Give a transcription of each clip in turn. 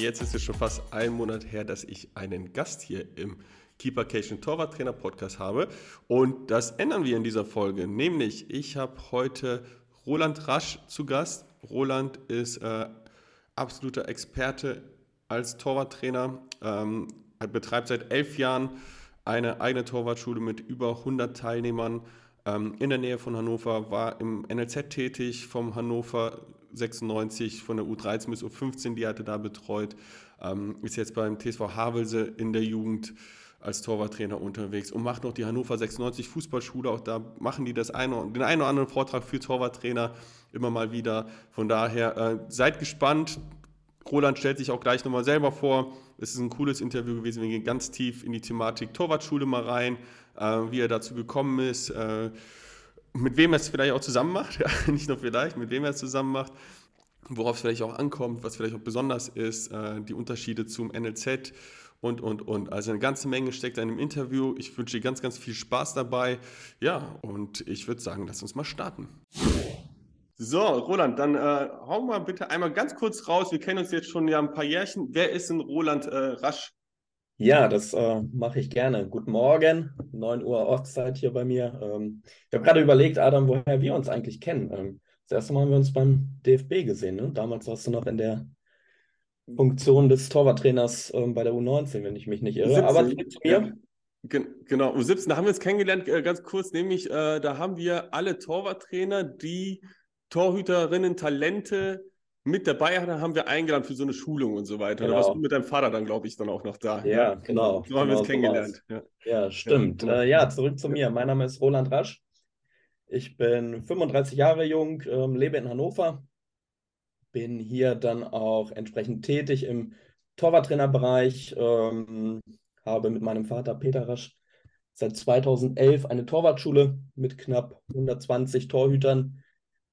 jetzt ist es schon fast ein Monat her, dass ich einen Gast hier im Keepercation Torwarttrainer Podcast habe. Und das ändern wir in dieser Folge. Nämlich, ich habe heute Roland Rasch zu Gast. Roland ist äh, absoluter Experte als Torwarttrainer. Ähm, betreibt seit elf Jahren eine eigene Torwartschule mit über 100 Teilnehmern ähm, in der Nähe von Hannover, war im NLZ tätig, vom Hannover 96, von der U13 bis U15, die hatte da betreut, ähm, ist jetzt beim TSV Havelse in der Jugend als Torwarttrainer unterwegs und macht noch die Hannover 96 Fußballschule. Auch da machen die das eine, den einen oder anderen Vortrag für Torwarttrainer immer mal wieder. Von daher äh, seid gespannt. Roland stellt sich auch gleich nochmal selber vor. Es ist ein cooles Interview gewesen. Wir gehen ganz tief in die Thematik Torwartschule mal rein, äh, wie er dazu gekommen ist, äh, mit wem er es vielleicht auch zusammen macht. Ja, nicht nur vielleicht, mit wem er es zusammen macht, worauf es vielleicht auch ankommt, was vielleicht auch besonders ist, äh, die Unterschiede zum NLZ und, und, und. Also eine ganze Menge steckt in einem Interview. Ich wünsche dir ganz, ganz viel Spaß dabei. Ja, und ich würde sagen, lass uns mal starten. So, Roland, dann äh, hau mal bitte einmal ganz kurz raus. Wir kennen uns jetzt schon ja ein paar Jährchen. Wer ist denn Roland äh, Rasch? Ja, das äh, mache ich gerne. Guten Morgen, 9 Uhr Ortszeit hier bei mir. Ähm, ich habe gerade überlegt, Adam, woher wir uns eigentlich kennen. Ähm, das erste Mal haben wir uns beim DFB gesehen. Ne? Damals warst du noch in der Funktion des Torwarttrainers ähm, bei der U19, wenn ich mich nicht irre. 17, Aber zurück zu mir. Genau, U17, da haben wir uns kennengelernt, äh, ganz kurz, nämlich äh, da haben wir alle Torwarttrainer, die Torhüterinnen, Talente mit dabei haben wir eingeladen für so eine Schulung und so weiter. Genau. Da warst du mit deinem Vater dann, glaube ich, dann auch noch da. Ja, genau. So haben genau, wir uns kennengelernt. Ja. ja, stimmt. Ja. Äh, ja, zurück zu mir. Mein Name ist Roland Rasch. Ich bin 35 Jahre jung, ähm, lebe in Hannover, bin hier dann auch entsprechend tätig im Torwarttrainerbereich, ähm, habe mit meinem Vater Peter Rasch seit 2011 eine Torwartschule mit knapp 120 Torhütern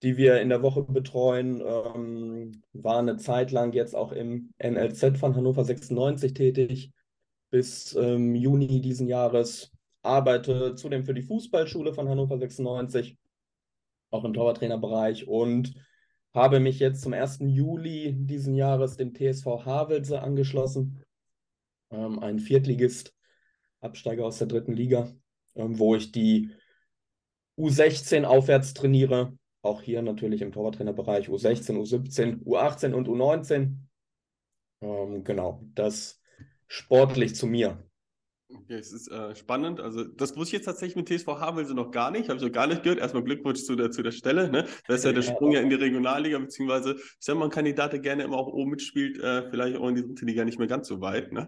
die wir in der Woche betreuen. Ähm, war eine Zeit lang jetzt auch im NLZ von Hannover 96 tätig bis ähm, Juni diesen Jahres. Arbeite zudem für die Fußballschule von Hannover 96, auch im Torwarttrainerbereich und habe mich jetzt zum 1. Juli diesen Jahres dem TSV Havelse angeschlossen, ähm, ein Viertligist, Absteiger aus der dritten Liga, ähm, wo ich die U16 aufwärts trainiere auch hier natürlich im Torwarttrainerbereich U16, U17, U18 und U19. Ähm, genau, das sportlich zu mir. Okay, es ist äh, spannend. Also, das wusste ich jetzt tatsächlich mit TSV Havelse noch gar nicht. Habe ich noch gar nicht gehört. Erstmal Glückwunsch zu der, zu der Stelle. Ne? Das ist ja der Sprung ja in die Regionalliga, beziehungsweise, ich sage mal, ein Kandidat, der gerne immer auch oben mitspielt, äh, vielleicht auch in die dritte Liga nicht mehr ganz so weit. Ne?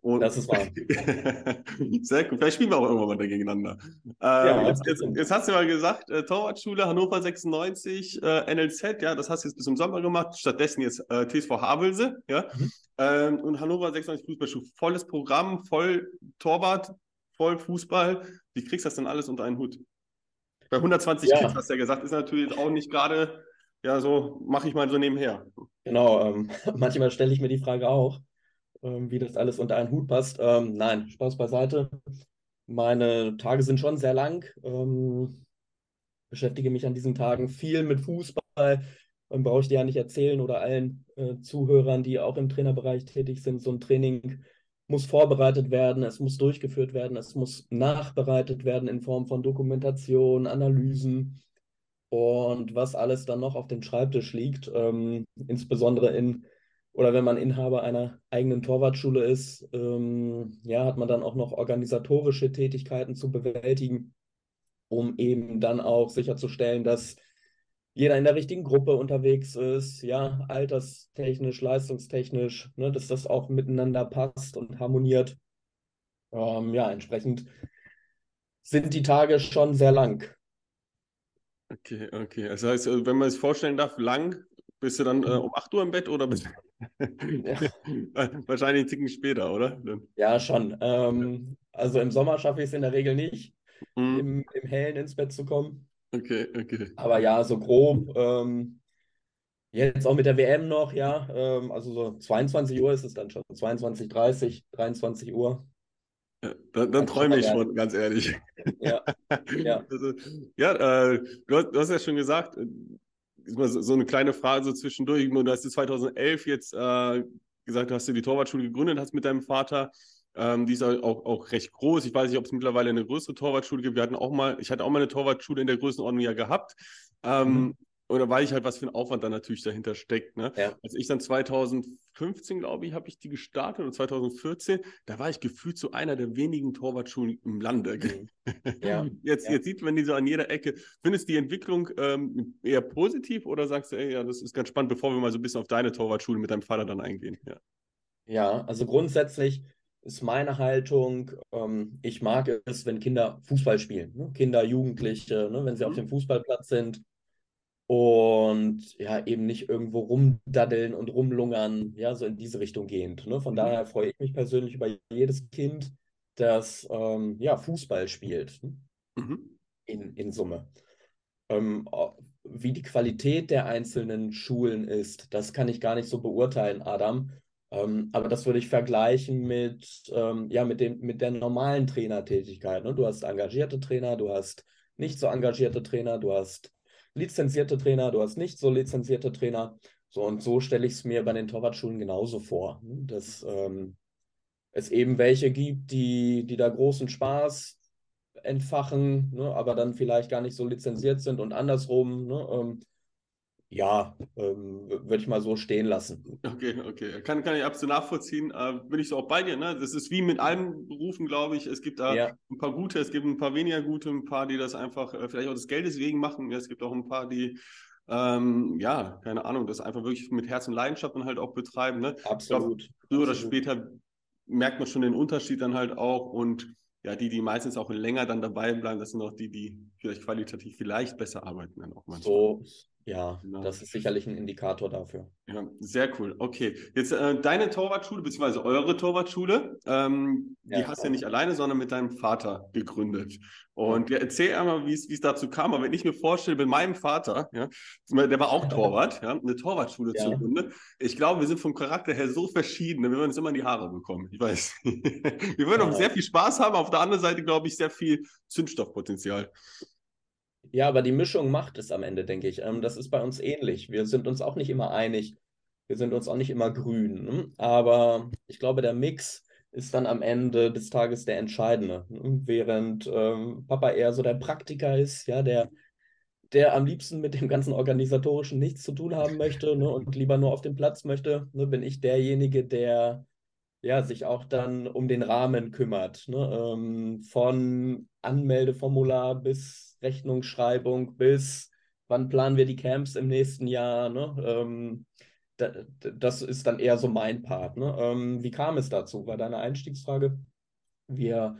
Und das ist wahr. Sehr gut. Vielleicht spielen wir auch irgendwann mal da gegeneinander. Äh, ja, jetzt, jetzt, jetzt, hast du mal gesagt, äh, Torwartschule Hannover 96, äh, NLZ, ja, das hast du jetzt bis zum Sommer gemacht. Stattdessen jetzt äh, TSV Havelse, ja. Mhm. Ähm, und Hannover 96 Fußballschule. Volles Programm, voll Torwart, voll Fußball. Wie kriegst du das denn alles unter einen Hut? Bei 120 ja. Kids hast du ja gesagt, ist natürlich auch nicht gerade, ja, so mache ich mal so nebenher. Genau, ähm, manchmal stelle ich mir die Frage auch, ähm, wie das alles unter einen Hut passt. Ähm, nein, Spaß beiseite. Meine Tage sind schon sehr lang. Ähm, beschäftige mich an diesen Tagen viel mit Fußball, brauche ich dir ja nicht erzählen oder allen äh, Zuhörern, die auch im Trainerbereich tätig sind. So ein Training muss vorbereitet werden, es muss durchgeführt werden, es muss nachbereitet werden in Form von Dokumentation, Analysen und was alles dann noch auf dem Schreibtisch liegt, ähm, insbesondere in oder wenn man Inhaber einer eigenen Torwartschule ist, ähm, ja, hat man dann auch noch organisatorische Tätigkeiten zu bewältigen, um eben dann auch sicherzustellen, dass jeder in der richtigen Gruppe unterwegs ist, ja, alterstechnisch, leistungstechnisch, ne, dass das auch miteinander passt und harmoniert. Ähm, ja, entsprechend sind die Tage schon sehr lang. Okay, okay. Das heißt, äh, wenn man es vorstellen darf, lang, bist du dann äh, um 8 Uhr im Bett oder bist ja. wahrscheinlich einen Ticken später, oder? Ja, schon. Ähm, also im Sommer schaffe ich es in der Regel nicht, mhm. im, im Hellen ins Bett zu kommen. Okay, okay. Aber ja, so grob. Ähm, jetzt auch mit der WM noch, ja. Ähm, also so 22 Uhr ist es dann schon. 22, 30, 23 Uhr. Ja, dann, dann träume ich schon, ganz ehrlich. Ja, ja. Also, ja äh, du, hast, du, hast, ja schon gesagt, äh, so, so, eine kleine Frage so zwischendurch. Du hast 2011 jetzt äh, gesagt, du hast du die Torwartschule gegründet, hast mit deinem Vater. Ähm, die ist auch, auch recht groß. Ich weiß nicht, ob es mittlerweile eine größere Torwartschule gibt. Wir hatten auch mal, ich hatte auch mal eine Torwartschule in der Größenordnung ja gehabt. Ähm, mhm. Oder weil ich halt, was für ein Aufwand dann natürlich dahinter steckt. Ne? Ja. Als ich dann 2015, glaube ich, habe ich die gestartet oder 2014, da war ich gefühlt so einer der wenigen Torwartschulen im Lande. Mhm. Ja. Jetzt, ja. jetzt sieht man die so an jeder Ecke. Findest du die Entwicklung ähm, eher positiv oder sagst du, ey, ja, das ist ganz spannend, bevor wir mal so ein bisschen auf deine Torwartschule mit deinem Vater dann eingehen? Ja, ja also grundsätzlich ist meine Haltung, ähm, ich mag es, wenn Kinder Fußball spielen. Ne? Kinder, Jugendliche, ne? wenn sie mhm. auf dem Fußballplatz sind und ja, eben nicht irgendwo rumdaddeln und rumlungern, ja, so in diese Richtung gehend. Ne? Von mhm. daher freue ich mich persönlich über jedes Kind, das ähm, ja, Fußball spielt. Ne? Mhm. In, in Summe. Ähm, wie die Qualität der einzelnen Schulen ist, das kann ich gar nicht so beurteilen, Adam. Ähm, aber das würde ich vergleichen mit, ähm, ja, mit, dem, mit der normalen Trainertätigkeit. Ne? Du hast engagierte Trainer, du hast nicht so engagierte Trainer, du hast lizenzierte Trainer, du hast nicht so lizenzierte Trainer. So und so stelle ich es mir bei den Torwartschulen genauso vor, ne? dass ähm, es eben welche gibt, die, die da großen Spaß entfachen, ne? aber dann vielleicht gar nicht so lizenziert sind und andersrum. Ne? Ja, ähm, würde ich mal so stehen lassen. Okay, okay. Kann, kann ich absolut nachvollziehen. Äh, bin ich so auch bei dir. Ne? Das ist wie mit allen Berufen, glaube ich. Es gibt da ja. ein paar gute, es gibt ein paar weniger gute, ein paar, die das einfach äh, vielleicht auch des Geldes wegen machen. Es gibt auch ein paar, die, ähm, ja, keine Ahnung, das einfach wirklich mit Herz und Leidenschaft dann halt auch betreiben. Ne? Absolut. Glaub, früher oder später merkt man schon den Unterschied dann halt auch und ja, die, die meistens auch länger dann dabei bleiben, das sind auch die, die vielleicht qualitativ vielleicht besser arbeiten dann auch manchmal. So, ja, genau. das ist sicherlich ein Indikator dafür. Ja, sehr cool. Okay, jetzt äh, deine Torwartschule, beziehungsweise eure Torwartschule, ähm, ja, die hast du ja nicht alleine, sondern mit deinem Vater gegründet. Und ja, erzähl einmal, wie es dazu kam. Aber wenn ich mir vorstelle, mit meinem Vater, ja, der war auch Torwart, ja, eine Torwartschule ja. zu gründen. Ich glaube, wir sind vom Charakter her so verschieden, wir würden uns immer in die Haare bekommen. Ich weiß. wir würden auch sehr viel Spaß haben, auf der anderen Seite, glaube ich, sehr viel Zündstoffpotenzial. Ja, aber die Mischung macht es am Ende, denke ich. Ähm, das ist bei uns ähnlich. Wir sind uns auch nicht immer einig. Wir sind uns auch nicht immer grün. Ne? Aber ich glaube, der Mix ist dann am Ende des Tages der entscheidende. Ne? Während ähm, Papa eher so der Praktiker ist, ja, der, der am liebsten mit dem ganzen Organisatorischen nichts zu tun haben möchte ne, und lieber nur auf dem Platz möchte, ne, bin ich derjenige, der ja, sich auch dann um den Rahmen kümmert. Ne? Ähm, von Anmeldeformular bis Rechnungsschreibung bis wann planen wir die Camps im nächsten Jahr. Ne? Ähm, da, das ist dann eher so mein Part. Ne? Ähm, wie kam es dazu? War deine Einstiegsfrage? Wir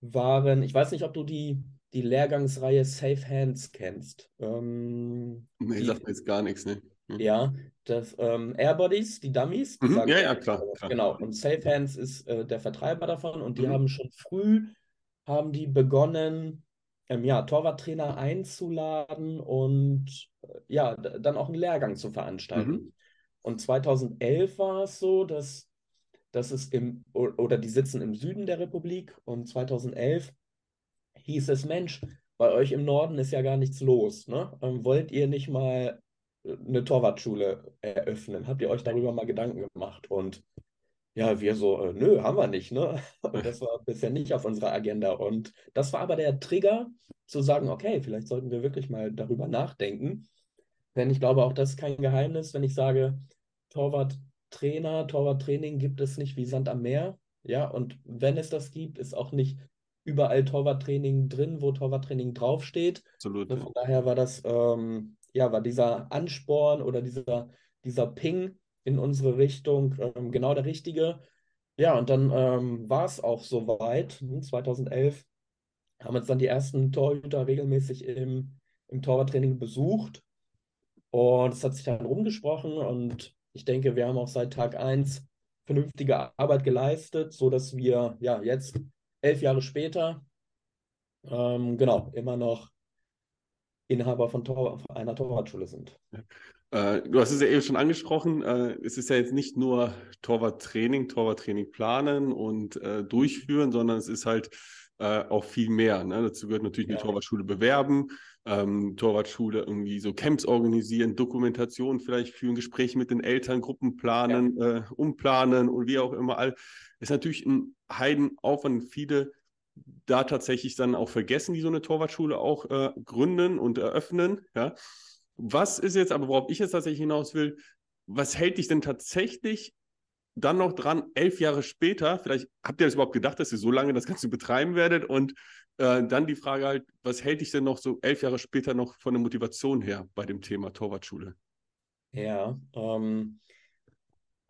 waren, ich weiß nicht, ob du die, die Lehrgangsreihe Safe Hands kennst. Ähm, nee, die, sagt mir jetzt gar nichts, ne? Mhm. Ja, das ähm, Airbodies, die Dummies. Die mhm, ja, ja, klar, klar, Genau, und Safe Hands ist äh, der Vertreiber davon und die mhm. haben schon früh, haben die begonnen, ähm, ja, Torwarttrainer einzuladen und äh, ja, dann auch einen Lehrgang zu veranstalten. Mhm. Und 2011 war es so, dass, dass es im, oder die sitzen im Süden der Republik und 2011 hieß es, Mensch, bei euch im Norden ist ja gar nichts los. Ne? Ähm, wollt ihr nicht mal eine Torwartschule eröffnen? Habt ihr euch darüber mal Gedanken gemacht? Und ja, wir so, äh, nö, haben wir nicht, ne? Das war bisher nicht auf unserer Agenda. Und das war aber der Trigger, zu sagen, okay, vielleicht sollten wir wirklich mal darüber nachdenken. Denn ich glaube, auch das ist kein Geheimnis, wenn ich sage, Torwarttrainer, Torwarttraining gibt es nicht wie Sand am Meer. Ja, und wenn es das gibt, ist auch nicht überall Torwarttraining drin, wo Torwarttraining draufsteht. Absolut. Ne, von daher war das ähm, ja, war dieser Ansporn oder dieser, dieser Ping in unsere Richtung ähm, genau der richtige. Ja, und dann ähm, war es auch soweit. 2011 hm, haben uns dann die ersten Torhüter regelmäßig im, im Torwarttraining besucht. Und es hat sich dann rumgesprochen und ich denke, wir haben auch seit Tag 1 vernünftige Arbeit geleistet, sodass wir ja jetzt elf Jahre später ähm, genau immer noch Inhaber von Tor einer Torwartschule sind. Äh, du hast es ja eben schon angesprochen. Äh, es ist ja jetzt nicht nur Torwarttraining, Torwarttraining planen und äh, durchführen, sondern es ist halt äh, auch viel mehr. Ne? Dazu gehört natürlich ja. eine Torwartschule bewerben. ähm, Torwartschule irgendwie so Camps organisieren, Dokumentation vielleicht führen, Gespräche mit den Eltern, Gruppen planen, ja. äh, umplanen und wie auch immer. All, ist natürlich ein Heidenaufwand. Viele da tatsächlich dann auch vergessen, die so eine Torwartschule auch äh, gründen und eröffnen. Ja. Was ist jetzt, aber worauf ich jetzt tatsächlich hinaus will, was hält dich denn tatsächlich dann noch dran, elf Jahre später, vielleicht habt ihr das überhaupt gedacht, dass ihr so lange das Ganze betreiben werdet und äh, dann die Frage halt, was hält dich denn noch so elf Jahre später noch von der Motivation her bei dem Thema Torwartschule? Ja, ähm,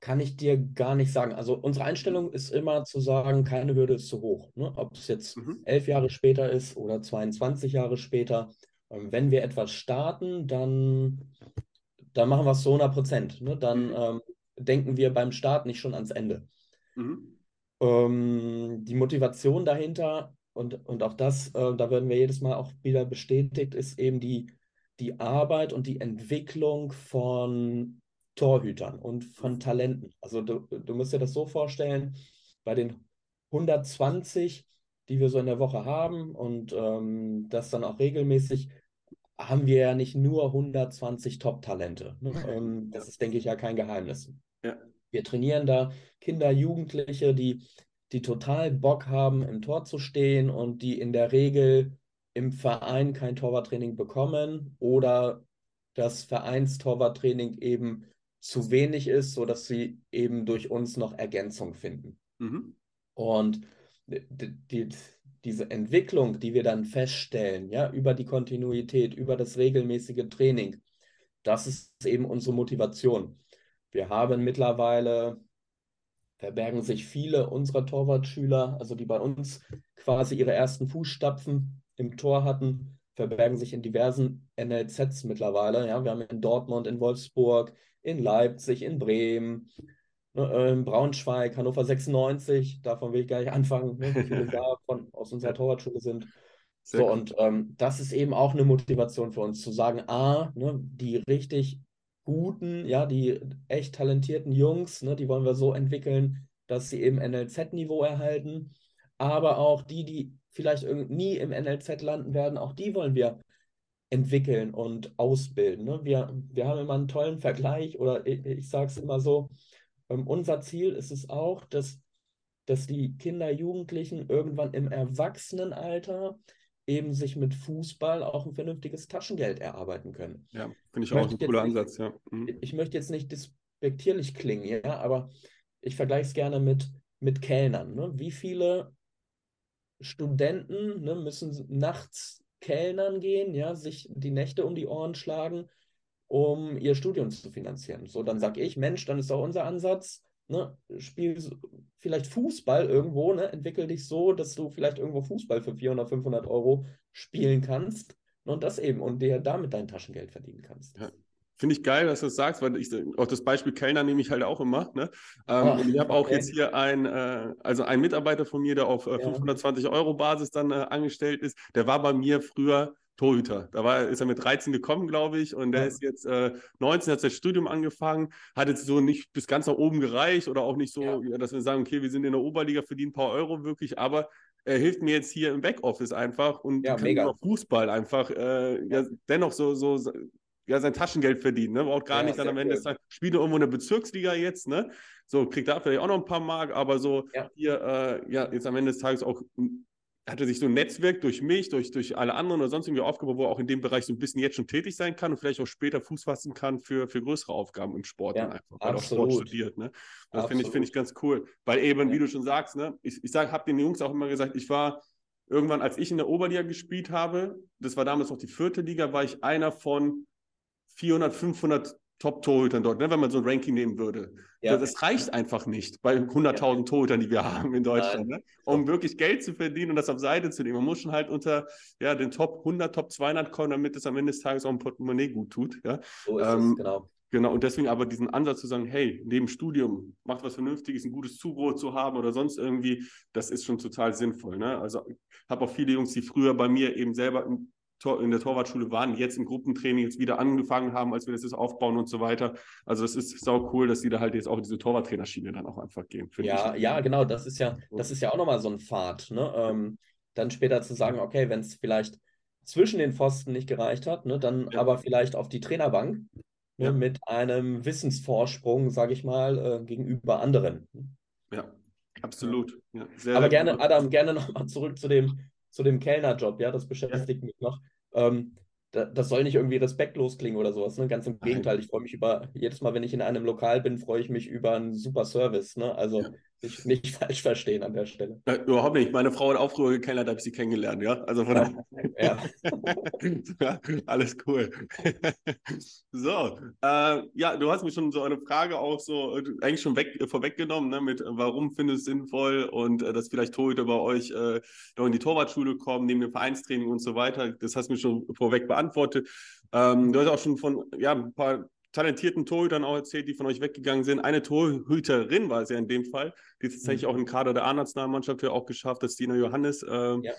kann ich dir gar nicht sagen. Also unsere Einstellung ist immer zu sagen, keine Hürde ist zu hoch. Ne? Ob es jetzt mhm. elf Jahre später ist oder 22 Jahre später. Ähm, wenn wir etwas starten, dann, dann machen wir es zu 100 Prozent. Ne? Dann mhm. ähm, denken wir beim Start nicht schon ans Ende. Mhm. Ähm, die Motivation dahinter und, und auch das, äh, da werden wir jedes Mal auch wieder bestätigt, ist eben die, die Arbeit und die Entwicklung von Torhütern und von mhm. Talenten. Also du, du musst dir das so vorstellen, bei den 120, die wir so in der Woche haben und ähm, das dann auch regelmäßig, haben wir ja nicht nur 120 Top-Talente. Ne? Ähm, das ist, denke ich, ja kein Geheimnis. Ja. Wir trainieren da Kinder, Jugendliche, die, die total Bock haben, im Tor zu stehen und die in der Regel im Verein kein Torwarttraining bekommen oder das Vereinstorwarttraining eben zu wenig ist, sodass sie eben durch uns noch Ergänzung finden. Mhm. Und die, die, diese Entwicklung, die wir dann feststellen, ja, über die Kontinuität, über das regelmäßige Training, das ist eben unsere Motivation. Wir haben mittlerweile, verbergen sich viele unserer Torwartschüler, also die bei uns quasi ihre ersten Fußstapfen im Tor hatten, verbergen sich in diversen NLZs mittlerweile. Ja, wir haben in Dortmund, in Wolfsburg, in Leipzig, in Bremen, ne, äh, Braunschweig, Hannover 96, davon will ich gar nicht anfangen, ne, wie viele da von, aus unserer Torwartschule sind. Sehr so, und ähm, das ist eben auch eine Motivation für uns, zu sagen, A, ne, die richtig guten, ja, die echt talentierten Jungs, ne, die wollen wir so entwickeln, dass sie eben NLZ-Niveau erhalten. Aber auch die, die vielleicht nie im NLZ landen werden, auch die wollen wir entwickeln und ausbilden. Ne? Wir, wir haben immer einen tollen Vergleich oder ich, ich sage es immer so, ähm, unser Ziel ist es auch, dass, dass die Kinder, Jugendlichen irgendwann im Erwachsenenalter eben sich mit Fußball auch ein vernünftiges Taschengeld erarbeiten können. Ja, finde ich, ich auch ein cooler Ansatz, ja. Mhm. Ich möchte jetzt nicht despektierlich klingen, ja, aber ich vergleiche es gerne mit, mit Kellnern. Ne? Wie viele Studenten ne, müssen nachts Kellnern gehen, ja, sich die Nächte um die Ohren schlagen, um ihr Studium zu finanzieren. So, dann sage ich, Mensch, dann ist doch unser Ansatz, ne, spiel vielleicht Fußball irgendwo, ne, entwickel dich so, dass du vielleicht irgendwo Fußball für 400, 500 Euro spielen kannst und das eben und dir damit dein Taschengeld verdienen kannst. Ja. Finde ich geil, dass du das sagst, weil ich auch das Beispiel Kellner nehme ich halt auch immer. Ne? Ähm, oh, ich habe auch okay. jetzt hier ein, äh, also ein Mitarbeiter von mir, der auf äh, 520 Euro Basis dann äh, angestellt ist, der war bei mir früher Torhüter. Da war, ist er mit 13 gekommen, glaube ich, und der ja. ist jetzt äh, 19, hat sein Studium angefangen, hat jetzt so nicht bis ganz nach oben gereicht oder auch nicht so, ja. dass wir sagen, okay, wir sind in der Oberliga, verdienen ein paar Euro wirklich, aber er hilft mir jetzt hier im Backoffice einfach und ja, mega. Fußball einfach äh, ja. dennoch so, so ja, sein Taschengeld verdienen, ne? Braucht gar ja, nicht dann am Ende des Tages, spielt irgendwo in der Bezirksliga jetzt, ne? So, kriegt da vielleicht auch noch ein paar Mark, aber so ja. hier, äh, ja, jetzt am Ende des Tages auch hatte sich so ein Netzwerk durch mich, durch, durch alle anderen oder sonst irgendwie aufgebaut, wo er auch in dem Bereich so ein bisschen jetzt schon tätig sein kann und vielleicht auch später Fuß fassen kann für, für größere Aufgaben im Sport ja, einfach, weil er Sport studiert. Ne? Das finde ich, find ich ganz cool. Weil eben, ja. wie du schon sagst, ne, ich, ich habe den Jungs auch immer gesagt, ich war irgendwann, als ich in der Oberliga gespielt habe, das war damals noch die vierte Liga, war ich einer von 400, 500 Top-Torhütern dort, ne, wenn man so ein Ranking nehmen würde. Ja. Das reicht einfach nicht bei 100.000 ja. Torhütern, die wir haben in Deutschland, ne, um wirklich Geld zu verdienen und das auf Seite zu nehmen. Man muss schon halt unter ja, den Top 100, Top 200 kommen, damit es am Ende des Tages auch ein Portemonnaie gut tut. Ja. So ist ähm, es, genau. Genau, und deswegen aber diesen Ansatz zu sagen, hey, neben Studium, macht was Vernünftiges, ein gutes Zubrot zu haben oder sonst irgendwie, das ist schon total sinnvoll. Ne? Also ich habe auch viele Jungs, die früher bei mir eben selber in der Torwartschule waren, jetzt im Gruppentraining jetzt wieder angefangen haben, als wir das jetzt aufbauen und so weiter. Also es ist sau cool, dass die da halt jetzt auch diese Torwarttrainerschiene dann auch einfach gehen. Ja, ich. ja, genau. Das ist ja, das ist ja auch nochmal so ein Pfad. Ne? Ähm, dann später zu sagen, okay, wenn es vielleicht zwischen den Pfosten nicht gereicht hat, ne, dann ja. aber vielleicht auf die Trainerbank ne, ja. mit einem Wissensvorsprung, sage ich mal, äh, gegenüber anderen. Ja, absolut. Ja, sehr, aber sehr gerne, gut. Adam, gerne nochmal zurück zu dem, zu dem Kellnerjob, ja, das beschäftigt mich noch. Ähm, das soll nicht irgendwie respektlos klingen oder sowas. Ne? Ganz im Gegenteil, ich freue mich über, jedes Mal, wenn ich in einem Lokal bin, freue ich mich über einen super Service. Ne? Also ja. Nicht, nicht falsch verstehen an der Stelle. Ja, überhaupt nicht. Meine Frau hat auch früher gekellert, habe ich sie kennengelernt, ja. Also von ja. ja. ja alles cool. so, äh, ja, du hast mir schon so eine Frage auch so äh, eigentlich schon weg, äh, vorweggenommen, ne, mit warum findest du es sinnvoll und äh, dass vielleicht Torhüter bei euch äh, noch in die Torwartschule kommen, neben dem Vereinstraining und so weiter. Das hast du mir schon vorweg beantwortet beantwortet. Ähm, du hast auch schon von ja, ein paar talentierten Torhütern auch erzählt, die von euch weggegangen sind. Eine Torhüterin war es ja in dem Fall, die tatsächlich mhm. auch im Kader der A-Nationalmannschaft ja auch geschafft hat, Stina Johannes. Äh, ja.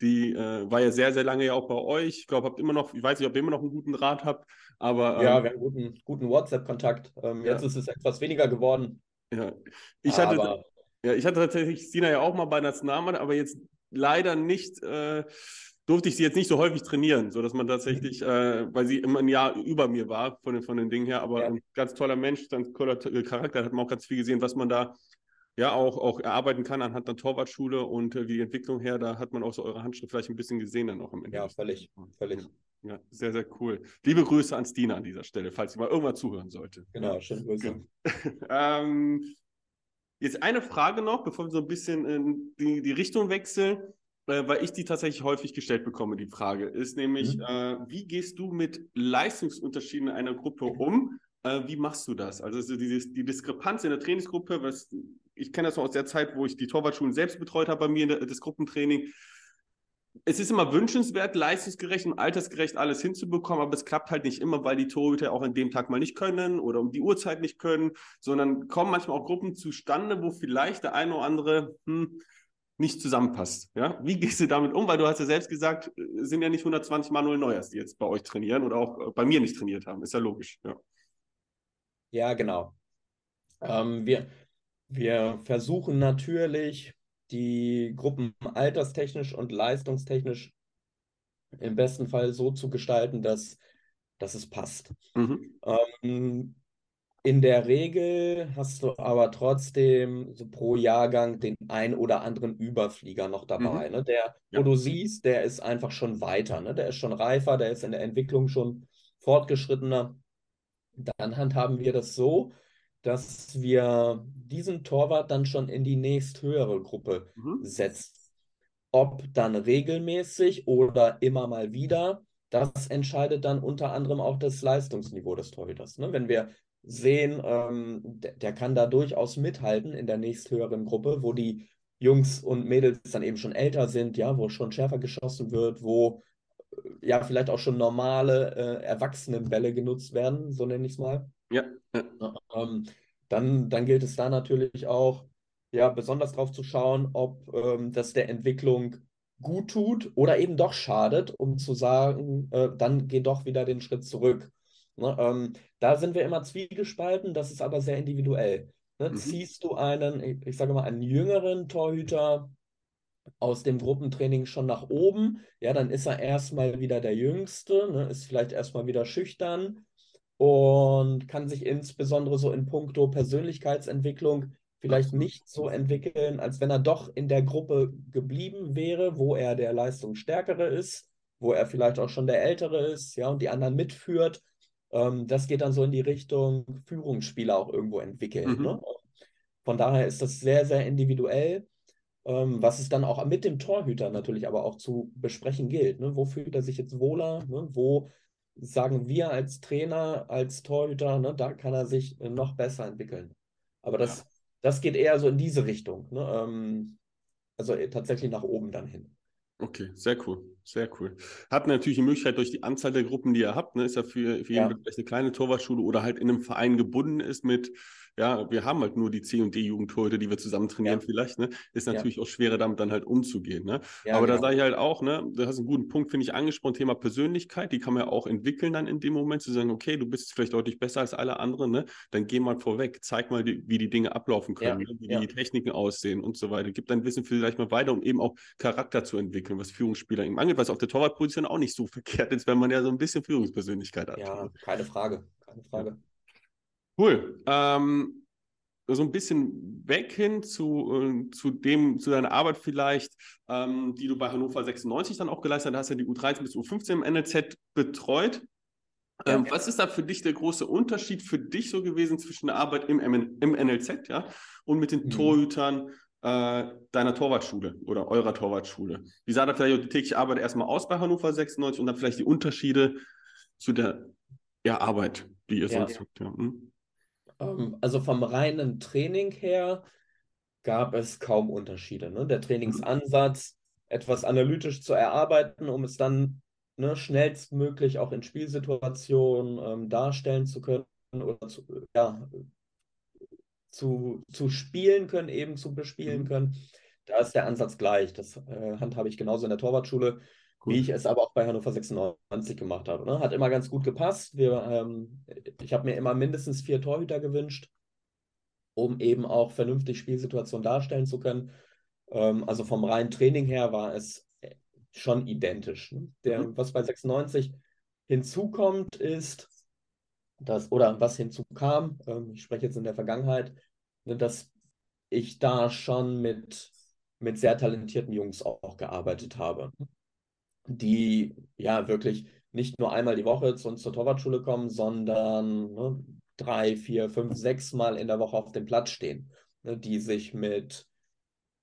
Die äh, war ja sehr, sehr lange ja auch bei euch. Ich glaube, habt immer noch, ich weiß nicht, ob ihr immer noch einen guten Draht habt, aber. Ähm, ja, wir haben guten, guten WhatsApp-Kontakt. Ähm, ja. Jetzt ist es etwas weniger geworden. Ja, ich aber... hatte. Ja, ich hatte tatsächlich Stina ja auch mal bei Nationalmannschaft, aber jetzt leider nicht äh, durfte ich sie jetzt nicht so häufig trainieren, sodass man tatsächlich, äh, weil sie immer ein Jahr über mir war, von den, von den Dingen her, aber ja. ein ganz toller Mensch, ein toller Charakter, hat man auch ganz viel gesehen, was man da ja auch, auch erarbeiten kann anhand der Torwartschule und äh, die Entwicklung her, da hat man auch so eure Handschrift vielleicht ein bisschen gesehen dann auch am Ende. Ja, völlig, völlig. Ja, sehr, sehr cool. Liebe Grüße an Stina an dieser Stelle, falls sie mal irgendwann zuhören sollte. Genau, schöne Grüße. ähm, jetzt eine Frage noch, bevor wir so ein bisschen in die, die Richtung wechseln äh, weil ich die tatsächlich häufig gestellt bekomme, die Frage, ist nämlich, mhm. äh, wie gehst du mit Leistungsunterschieden in einer Gruppe um? Äh, wie machst du das? Also so dieses, die Diskrepanz in der Trainingsgruppe, was, ich kenne das noch aus der Zeit, wo ich die Torwartschulen selbst betreut habe bei mir, der, das Gruppentraining. Es ist immer wünschenswert, leistungsgerecht und altersgerecht alles hinzubekommen, aber es klappt halt nicht immer, weil die Torhüter auch an dem Tag mal nicht können oder um die Uhrzeit nicht können, sondern kommen manchmal auch Gruppen zustande, wo vielleicht der eine oder andere, hm, nicht zusammenpasst. Ja? Wie gehst du damit um? Weil du hast ja selbst gesagt, es sind ja nicht 120 Manuel Neuers, die jetzt bei euch trainieren oder auch bei mir nicht trainiert haben. Ist ja logisch. Ja, ja genau. Ähm, wir, wir versuchen natürlich, die Gruppen alterstechnisch und leistungstechnisch im besten Fall so zu gestalten, dass, dass es passt. Mhm. Ähm, in der Regel hast du aber trotzdem so pro Jahrgang den ein oder anderen Überflieger noch dabei, mhm. ne? der, ja. wo du siehst, der ist einfach schon weiter, ne? der ist schon reifer, der ist in der Entwicklung schon fortgeschrittener. Dann handhaben wir das so, dass wir diesen Torwart dann schon in die nächsthöhere Gruppe mhm. setzen. Ob dann regelmäßig oder immer mal wieder, das entscheidet dann unter anderem auch das Leistungsniveau des Torhüters. Ne? Wenn wir sehen, ähm, der, der, kann da durchaus mithalten in der nächsthöheren Gruppe, wo die Jungs und Mädels dann eben schon älter sind, ja, wo schon schärfer geschossen wird, wo äh, ja vielleicht auch schon normale äh, Erwachsenenbälle genutzt werden, so nenne ich es mal. Ja. Ähm, dann, dann gilt es da natürlich auch, ja, besonders darauf zu schauen, ob ähm, das der Entwicklung gut tut oder eben doch schadet, um zu sagen, äh, dann geh doch wieder den Schritt zurück. Ne, ähm, da sind wir immer zwiegespalten, das ist aber sehr individuell. Ne, mhm. Ziehst du einen, ich, ich sage mal, einen jüngeren Torhüter aus dem Gruppentraining schon nach oben, ja, dann ist er erstmal wieder der Jüngste, ne, ist vielleicht erstmal wieder schüchtern und kann sich insbesondere so in puncto Persönlichkeitsentwicklung vielleicht nicht so entwickeln, als wenn er doch in der Gruppe geblieben wäre, wo er der Leistungsstärkere ist, wo er vielleicht auch schon der Ältere ist, ja, und die anderen mitführt ähm, das geht dann so in die Richtung Führungsspieler auch irgendwo entwickeln. Mhm. Ne? Von daher ist das sehr, sehr individuell, ähm, was es dann auch mit dem Torhüter natürlich aber auch zu besprechen gilt. Ne? Wo fühlt er sich jetzt wohler? Ne? Wo sagen wir als Trainer, als Torhüter, ne? da kann er sich noch besser entwickeln. Aber das, ja. das geht eher so in diese Richtung. Ne? Ähm, also tatsächlich nach oben dann hin. Okay, sehr cool, sehr cool. Habt natürlich die Möglichkeit durch die Anzahl der Gruppen, die ihr habt, ne, ist ja für, für jeden ja. vielleicht eine kleine Torwartschule oder halt in einem Verein gebunden ist mit ja, wir haben halt nur die C- und D-Jugendtorhüter, die wir zusammen trainieren Ja. vielleicht, ne? Ist Ja. natürlich auch schwerer, damit dann halt umzugehen, ne? Ja, Aber da genau. sage ich halt auch, ne, du hast einen guten Punkt, finde ich, angesprochen, Thema Persönlichkeit, die kann man ja auch entwickeln dann in dem Moment, zu sagen, okay, du bist vielleicht deutlich besser als alle anderen, ne? Dann geh mal vorweg, zeig mal, die, wie die Dinge ablaufen können, Ja, ne? wie ja. die Techniken aussehen und so weiter. Gib dein Wissen vielleicht mal weiter, um eben auch Charakter zu entwickeln, was Führungsspieler eben angeht, was auf der Torwartposition auch nicht so verkehrt ist, wenn man ja so ein bisschen Führungspersönlichkeit hat. Ja, keine Frage. Keine Frage. Cool. Ähm, so ein bisschen weg hin zu, äh, zu dem, zu deiner Arbeit vielleicht, ähm, die du bei Hannover 96 dann auch geleistet hast, ja die U13 bis U15 im NLZ betreut. Ja. Ähm, was ist da für dich der große Unterschied für dich so gewesen zwischen der Arbeit im, im NLZ ja, und mit den Mhm. Torhütern äh, deiner Torwartschule oder eurer Torwartschule? Wie sah da vielleicht die tägliche Arbeit erstmal aus bei Hannover 96 und dann vielleicht die Unterschiede zu der ja, Arbeit, die ihr Ja. sonst habt? Ja. Hm? Ähm, also vom reinen Training her gab es kaum Unterschiede. Ne? Der Trainingsansatz, etwas analytisch zu erarbeiten, um es dann ne, schnellstmöglich auch in Spielsituationen ähm, darstellen zu können oder zu, ja, zu, zu spielen können, eben zu bespielen Mhm. können. Da ist der Ansatz gleich. Das äh, handhabe ich genauso in der Torwartschule, Cool. wie ich es aber auch bei Hannover 96 gemacht habe. Ne? Hat immer ganz gut gepasst. Wir, ähm, ich habe mir immer mindestens vier Torhüter gewünscht, um eben auch vernünftig Spielsituationen darstellen zu können. Ähm, also vom reinen Training her war es äh, schon identisch. Ne? Der, Mhm. Was bei 96 hinzukommt, ist, dass, oder was hinzukam, ähm, ich spreche jetzt in der Vergangenheit, ne, dass ich da schon mit, mit sehr talentierten Jungs auch gearbeitet habe, die ja wirklich nicht nur einmal die Woche zu uns zur Torwartschule kommen, sondern ne, drei, vier, fünf, sechs Mal in der Woche auf dem Platz stehen, ne, die sich mit,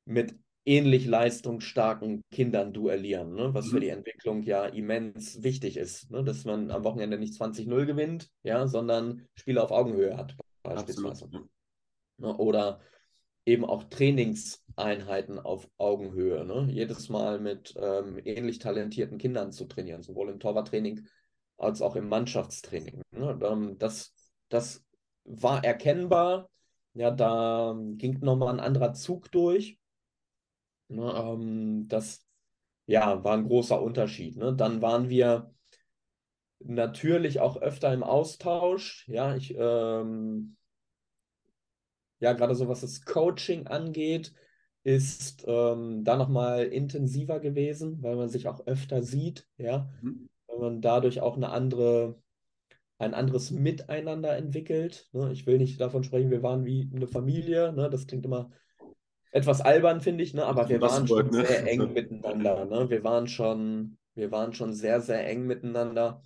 mit ähnlich leistungsstarken Kindern duellieren, ne, was für Mhm. die Entwicklung ja immens wichtig ist, ne, dass man am Wochenende nicht 20-0 gewinnt, ja, sondern Spiele auf Augenhöhe hat, beispielsweise. Absolut. Ne, Oder eben auch Trainingseinheiten auf Augenhöhe. Ne? Jedes Mal mit ähm, ähnlich talentierten Kindern zu trainieren, sowohl im Torwarttraining als auch im Mannschaftstraining. Ne? Ähm, das, das war erkennbar. Ja, da ging nochmal ein anderer Zug durch. Ne? Ähm, das ja, war ein großer Unterschied. Ne? Dann waren wir natürlich auch öfter im Austausch. Ja, ich ähm, ja, gerade so was das Coaching angeht, ist ähm, da nochmal intensiver gewesen, weil man sich auch öfter sieht, ja, Mhm. weil man dadurch auch eine andere, ein anderes Miteinander entwickelt. Ne? Ich will nicht davon sprechen, wir waren wie eine Familie, ne? Das klingt immer etwas albern, finde ich, ne? Aber wir waren schon ne? sehr eng miteinander, ne? Wir waren schon, wir waren schon sehr, sehr eng miteinander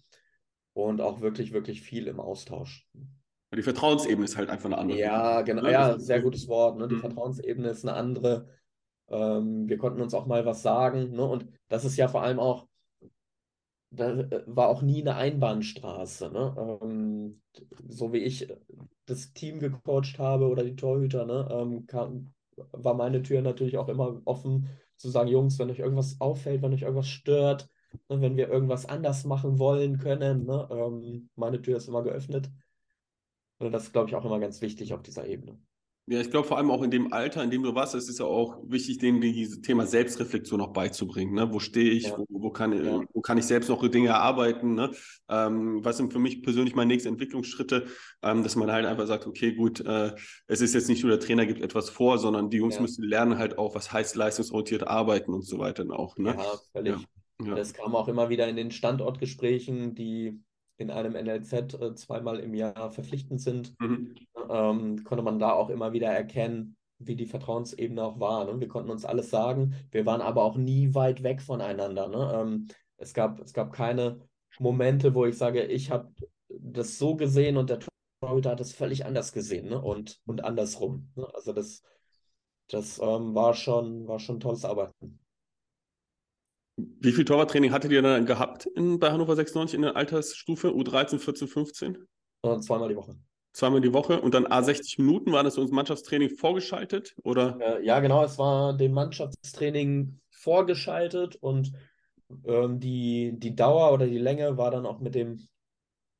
und auch wirklich, wirklich viel im Austausch. Die Vertrauensebene ist halt einfach eine andere. Ja, genau. Ne? Ja, sehr gutes Wort. Ne? Die Mhm. Vertrauensebene ist eine andere. Ähm, wir konnten uns auch mal was sagen. Ne? Und das ist ja vor allem auch, da äh, war auch nie eine Einbahnstraße. Ne? Ähm, so wie ich das Team gecoacht habe oder die Torhüter, ne? ähm, kam, war meine Tür natürlich auch immer offen zu sagen, Jungs, wenn euch irgendwas auffällt, wenn euch irgendwas stört, ne? wenn wir irgendwas anders machen wollen können, ne? ähm, meine Tür ist immer geöffnet. Und das ist, glaube ich, auch immer ganz wichtig auf dieser Ebene. Ja, ich glaube vor allem auch in dem Alter, in dem du warst, es ist ja auch wichtig, denen dieses Thema Selbstreflexion auch beizubringen. Ne? Wo stehe ich? Ja. Wo, wo, kann, Ja. wo kann ich selbst noch Dinge erarbeiten? Ne? Ähm, was sind für mich persönlich meine nächsten Entwicklungsschritte? Ähm, dass man halt einfach sagt, okay, gut, äh, es ist jetzt nicht nur der Trainer gibt etwas vor, sondern die Jungs Ja. müssen lernen halt auch, was heißt leistungsorientiert arbeiten und so weiter auch. Ne? Ja, völlig. Ja. Das kam auch immer wieder in den Standortgesprächen, die in einem NLZ äh, zweimal im Jahr verpflichtend sind. Mhm. Ähm, konnte man da auch immer wieder erkennen, wie die Vertrauensebene auch war. Ne? Wir konnten uns alles sagen, wir waren aber auch nie weit weg voneinander. Ne? Ähm, es gab, es gab keine Momente, wo ich sage, ich habe das so gesehen und der Torhüter hat es völlig anders gesehen ne? und, und andersrum. Ne? Also das, das ähm, war schon, war schon tolles Arbeiten. Wie viel Torwarttraining hattet ihr dann gehabt in, bei Hannover 96 in der Altersstufe U13, 14, 15? Und zweimal die Woche. Zweimal die Woche und dann A60 Minuten, war das so ins Mannschaftstraining vorgeschaltet? Oder? Äh, ja, genau, es war dem Mannschaftstraining vorgeschaltet und ähm, die, die Dauer oder die Länge war dann auch mit dem,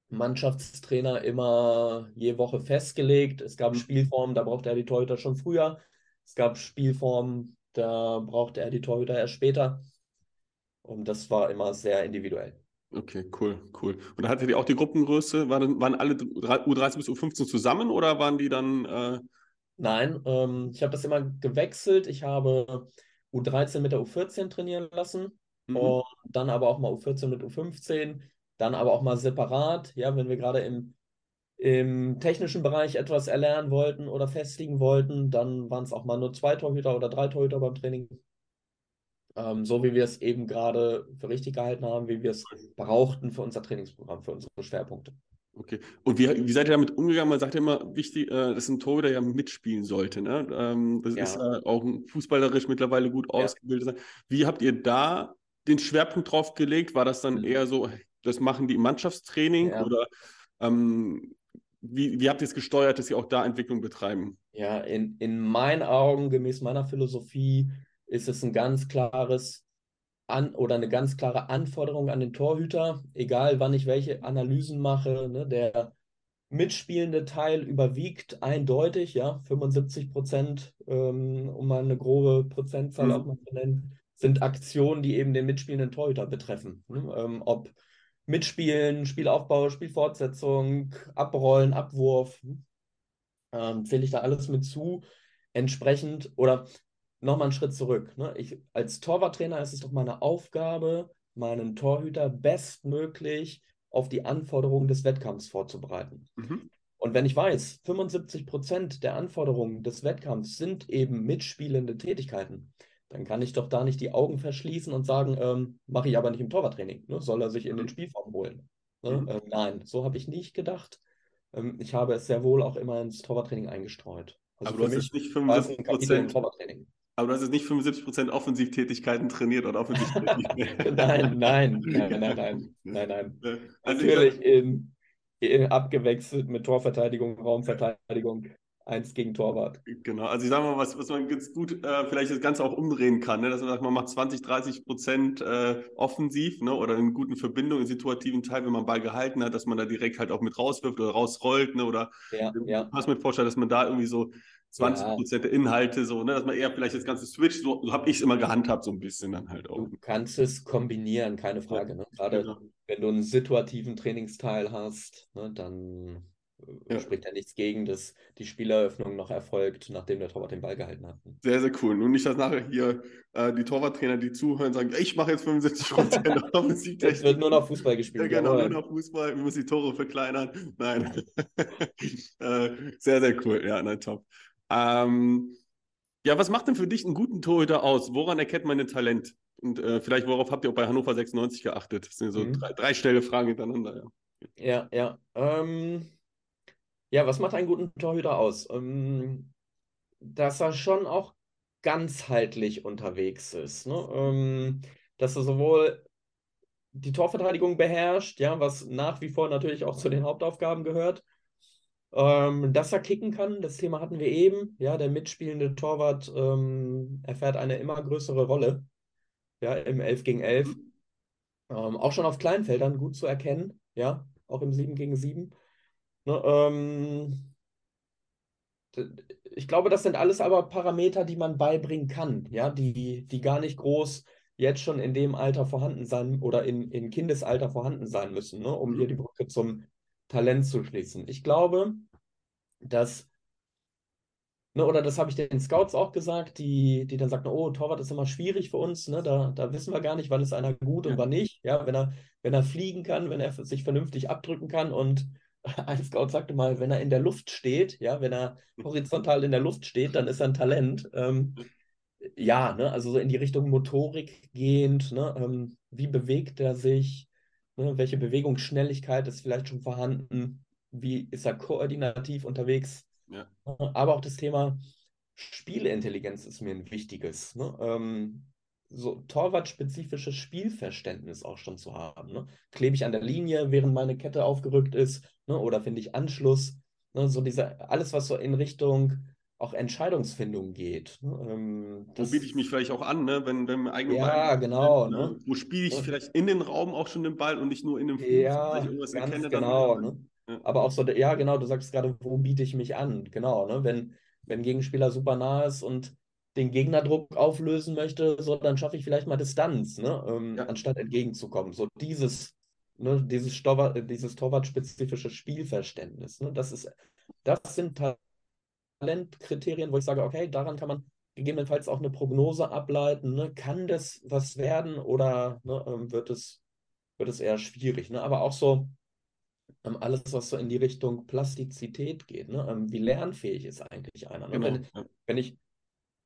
Mannschaftstrainer immer je Woche festgelegt. Es gab. Spielformen, da brauchte er die Torhüter schon früher. Es gab Spielformen, da brauchte er die Torhüter erst später. Und das war immer sehr individuell. Okay, cool, cool. Und dann hattet ihr auch die Gruppengröße? Waren, waren alle U13 bis U15 zusammen oder waren die dann. Äh... Nein, ähm, ich habe das immer gewechselt. Ich habe U13 mit der U14 trainieren lassen mhm. und dann aber auch mal U14 mit U15, dann aber auch mal separat. Ja, wenn wir gerade im, im technischen Bereich etwas erlernen wollten oder festigen wollten, dann waren es auch mal nur zwei Torhüter oder drei Torhüter beim Training. Ähm, so wie wir es eben gerade für richtig gehalten haben, wie wir es brauchten für unser Trainingsprogramm, für unsere Schwerpunkte. Okay. Und wie, wie seid ihr damit umgegangen? Man sagt ja immer, wichtig, äh, dass ein Torhüter ja mitspielen sollte. Ne? Ähm, das ja. ist äh, auch fußballerisch mittlerweile gut ja. ausgebildet. Wie habt ihr da den Schwerpunkt drauf gelegt? War das dann mhm. eher so, das machen die im Mannschaftstraining ja. oder ähm, wie, wie habt ihr es gesteuert, dass sie auch da Entwicklung betreiben? Ja, in, in meinen Augen, gemäß meiner Philosophie, ist es ein ganz klares an oder eine ganz klare Anforderung an den Torhüter, egal wann ich welche Analysen mache. Ne, der mitspielende Teil überwiegt eindeutig, ja, 75 Prozent, ähm, um mal eine grobe Prozentzahl mhm. auch mal zu nennen, sind Aktionen, die eben den mitspielenden Torhüter betreffen. Ne? Ähm, ob Mitspielen, Spielaufbau, Spielfortsetzung, Abrollen, Abwurf, ähm, zähle ich da alles mit zu. Entsprechend, oder nochmal einen Schritt zurück. Ne? Ich, als Torwarttrainer ist es doch meine Aufgabe, meinen Torhüter bestmöglich auf die Anforderungen des Wettkampfs vorzubereiten. Mhm. Und wenn ich weiß, 75 Prozent der Anforderungen des Wettkampfs sind eben mitspielende Tätigkeiten, dann kann ich doch da nicht die Augen verschließen und sagen, ähm, mache ich aber nicht im Torwarttraining. Ne? Soll er sich in den mhm. Spielform holen? Ne? Mhm. Ähm, nein, so habe ich nicht gedacht. Ähm, ich habe es sehr wohl auch immer ins Torwarttraining eingestreut. Also aber du hast nicht 75 Prozent. Aber du hast jetzt nicht 75% Offensivtätigkeiten trainiert oder Offensivtätigkeiten. nein, nein, nein, nein, nein, nein, nein. Also Natürlich in, in, abgewechselt mit Torverteidigung, Raumverteidigung, eins gegen Torwart. Genau, also ich sage mal, was, was man ganz gut äh, vielleicht das Ganze auch umdrehen kann, ne? dass man sagt, man macht 20, 30 Prozent äh, offensiv ne? oder in guten Verbindungen, in situativen Teil, wenn man Ball gehalten hat, dass man da direkt halt auch mit rauswirft oder rausrollt ne? oder ja, ja. Pass mit vorstellen, dass man da irgendwie so 20 Prozent ja. der Inhalte, so, ne, dass man eher vielleicht das ganze Switch, so, so habe ich es immer gehandhabt, so ein bisschen dann halt auch. Du kannst es kombinieren, keine Frage. Ne? Gerade genau. wenn du einen situativen Trainingsteil hast, ne, dann ja. spricht ja nichts gegen, dass die Spieleröffnung noch erfolgt, nachdem der Torwart den Ball gehalten hat. Sehr, sehr cool. Nun nicht, dass nachher hier äh, die Torwarttrainer, die zuhören, sagen, ich mache jetzt 75 Prozent Es wird nur noch Fußball gespielt. Ja, genau, nur noch Fußball, wir müssen die Tore verkleinern. Nein. äh, sehr, sehr cool. Ja, nein, top. Ähm, ja, was macht denn für dich einen guten Torhüter aus? Woran erkennt man ein Talent? Und äh, vielleicht, worauf habt ihr auch bei Hannover 96 geachtet? Das sind so mhm. drei, drei Stelle Fragen hintereinander. Ja, ja. Ja, ähm, ja was macht einen guten Torhüter aus? Ähm, dass er schon auch ganzheitlich unterwegs ist. Ne? Ähm, dass er sowohl die Torverteidigung beherrscht, ja, was nach wie vor natürlich auch zu den Hauptaufgaben gehört, ähm, dass er kicken kann, das Thema hatten wir eben. Ja, der mitspielende Torwart ähm, erfährt eine immer größere Rolle. Ja, im 11 gegen 11. Ähm, auch schon auf Kleinfeldern gut zu erkennen. Ja, auch im 7 gegen 7. Ne, ähm, ich glaube, das sind alles aber Parameter, die man beibringen kann. Ja, die, die gar nicht groß jetzt schon in dem Alter vorhanden sein oder in, in Kindesalter vorhanden sein müssen, ne, um hier die Brücke zum Talent zu schließen. Ich glaube, dass, ne, oder das habe ich den Scouts auch gesagt, die, die dann sagten, oh, Torwart ist immer schwierig für uns, ne, da, da wissen wir gar nicht, wann ist einer gut und wann nicht. Ja, wenn er, wenn er fliegen kann, wenn er sich vernünftig abdrücken kann und ein Scout sagte mal, wenn er in der Luft steht, ja, wenn er horizontal in der Luft steht, dann ist er ein Talent. Ähm, ja, ne, also so in die Richtung Motorik gehend, ne, ähm, wie bewegt er sich, Ne, welche Bewegungsschnelligkeit ist vielleicht schon vorhanden? Wie ist er koordinativ unterwegs? Ja. Aber auch das Thema Spielintelligenz ist mir ein wichtiges. Ne? Ähm, so torwartspezifisches Spielverständnis auch schon zu haben. Ne? Klebe ich an der Linie, während meine Kette aufgerückt ist, ne? oder finde ich Anschluss? Ne? So diese, alles, was so in Richtung auch Entscheidungsfindung geht. Ne? Ähm, Wo biete ich mich vielleicht auch an, ne? wenn, wenn mein eigener Ja, Ball genau. Sind, ne? Wo spiele ich vielleicht in den Raum auch schon den Ball und nicht nur in dem Fuß, ja, ich irgendwas ganz erkenne. Genau, dann, ne? ja. Aber auch so, ja, genau, du sagst gerade, wo biete ich mich an? Genau, ne? wenn, wenn ein Gegenspieler super nah ist und den Gegnerdruck auflösen möchte, so, dann schaffe ich vielleicht mal Distanz, ne? Ähm, ja. anstatt entgegenzukommen. So dieses, ne, dieses, dieses torwartspezifische Spielverständnis. Ne? Das, ist, das sind Talentkriterien, wo ich sage, okay, daran kann man gegebenenfalls auch eine Prognose ableiten. Ne? Kann das was werden oder ne, ähm, wird, es, wird es eher schwierig? Ne? Aber auch so ähm, alles, was so in die Richtung Plastizität geht. Ne? Ähm, wie lernfähig ist eigentlich einer? Ne? Genau. Wenn, wenn ich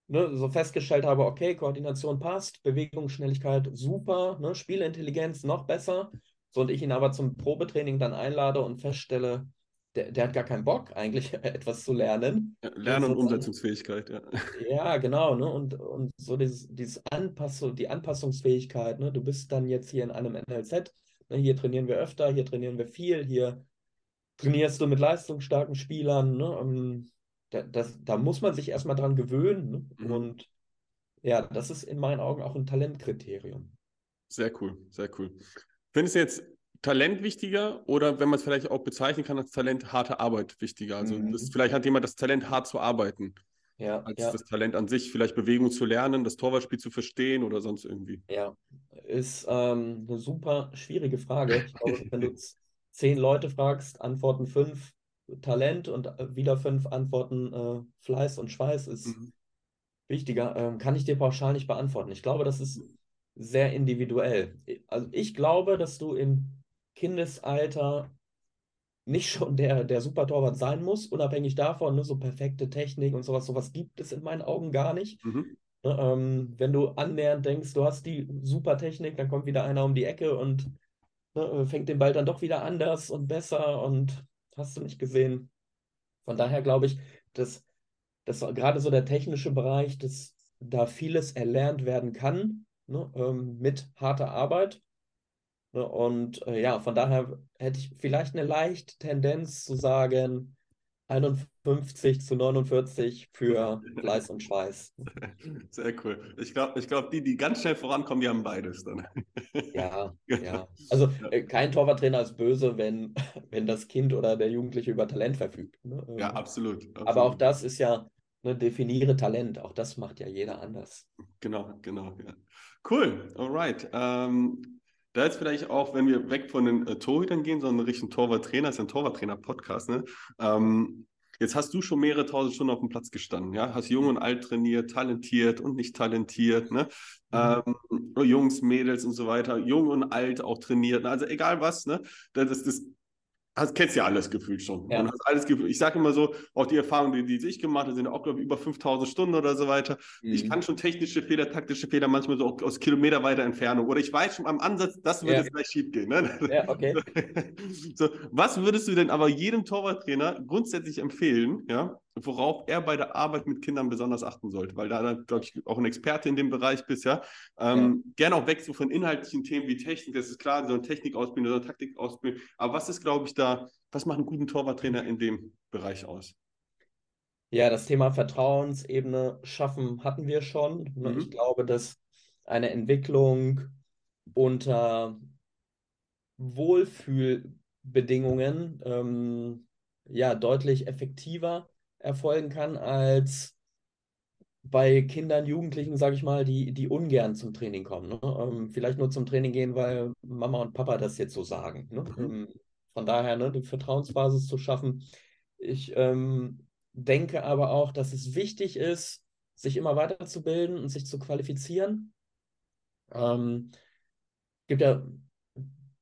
ne, so festgestellt habe, okay, Koordination passt, Bewegungsschnelligkeit super, ne, Spielintelligenz noch besser, so und ich ihn aber zum Probetraining dann einlade und feststelle, der, der hat gar keinen Bock, eigentlich etwas zu lernen. Ja, Lern- und Umsetzungsfähigkeit, ja. Ja, genau, ne? Und, und so dieses, dieses Anpassung, die Anpassungsfähigkeit, ne? Du bist dann jetzt hier in einem NLZ, ne? hier trainieren wir öfter, hier trainieren wir viel, hier trainierst du mit leistungsstarken Spielern, ne? Da, das, da muss man sich erstmal dran gewöhnen. Ne? Mhm. Und ja, das ist in meinen Augen auch ein Talentkriterium. Sehr cool, sehr cool. Findest du jetzt Talent wichtiger oder wenn man es vielleicht auch bezeichnen kann als Talent, harte Arbeit wichtiger? Also mhm. das, vielleicht hat jemand das Talent, hart zu arbeiten. Ja, als ja. das Talent an sich, vielleicht Bewegung zu lernen, das Torwartspiel zu verstehen oder sonst irgendwie. Ja, ist ähm, eine super schwierige Frage. Ich glaube, wenn du zehn Leute fragst, antworten fünf Talent und äh, wieder fünf antworten äh, Fleiß und Schweiß ist mhm. wichtiger. Ähm, kann ich dir pauschal nicht beantworten. Ich glaube, das ist sehr individuell. Also ich glaube, dass du in Kindesalter nicht schon der, der Supertorwart sein muss, unabhängig davon, ne, so perfekte Technik und sowas, sowas gibt es in meinen Augen gar nicht. Mhm. Ne, ähm, wenn du annähernd denkst, du hast die super Technik, dann kommt wieder einer um die Ecke und ne, fängt den Ball dann doch wieder anders und besser und hast du nicht gesehen. Von daher glaube ich, dass, dass gerade so der technische Bereich, dass da vieles erlernt werden kann ne, ähm, mit harter Arbeit. Ne, und äh, ja, von daher hätte ich vielleicht eine leichte Tendenz zu sagen, 51 zu 49 für Fleiß und Schweiß. Sehr cool. Ich glaube, ich glaub, die, die ganz schnell vorankommen, die haben beides dann. Ja, ja. Also äh, kein Torwarttrainer ist böse, wenn, wenn das Kind oder der Jugendliche über Talent verfügt. Ne? Ja, absolut, absolut, Aber auch das ist ja, ne, definiere Talent. Auch das macht ja jeder anders. Genau, genau. Ja. Cool, alright. Ähm, da jetzt vielleicht auch, wenn wir weg von den äh, Torhütern gehen, sondern Richtung Torwarttrainer, ist ja ein Torwarttrainer-Podcast, ne? Ähm, jetzt hast du schon mehrere tausend Stunden auf dem Platz gestanden, ja? Hast jung und alt trainiert, talentiert und nicht talentiert, ne? Mhm. Ähm, Jungs, Mädels und so weiter, jung und alt auch trainiert, ne? also egal was, ne? Das, das, hast, kennst ja alles gefühlt schon. Ja. Und hast alles gefühlt. Ich sage immer so, auch die Erfahrungen, die, die ich gemacht habe, sind auch, glaube ich, über 5000 Stunden oder so weiter. Mhm. Ich kann schon technische Fehler, taktische Fehler manchmal so aus Kilometer weiter Entfernung. Oder ich weiß schon am Ansatz, das würde ja. jetzt gleich schief gehen. Ne? Ja, okay. so, was würdest du denn aber jedem Torwarttrainer grundsätzlich empfehlen, ja, worauf er bei der Arbeit mit Kindern besonders achten sollte, weil da, glaube ich, auch ein Experte in dem Bereich bist, ja. Ähm, ja. Gerne auch weg so von inhaltlichen Themen wie Technik, das ist klar, so eine Technikausbildung, so eine Taktikausbildung. Aber was ist, glaube ich, da, was macht einen guten Torwarttrainer in dem Bereich aus? Ja, das Thema Vertrauensebene schaffen hatten wir schon. Ne? Mhm. Ich glaube, dass eine Entwicklung unter Wohlfühlbedingungen ähm, ja deutlich effektiver erfolgen kann als bei Kindern, Jugendlichen, sage ich mal, die, die ungern zum Training kommen. Ne? Ähm, vielleicht nur zum Training gehen, weil Mama und Papa das jetzt so sagen. Ne? Mhm. Ähm, von daher ne, die Vertrauensbasis zu schaffen. Ich ähm, denke aber auch, dass es wichtig ist, sich immer weiterzubilden und sich zu qualifizieren. Ähm, gibt ja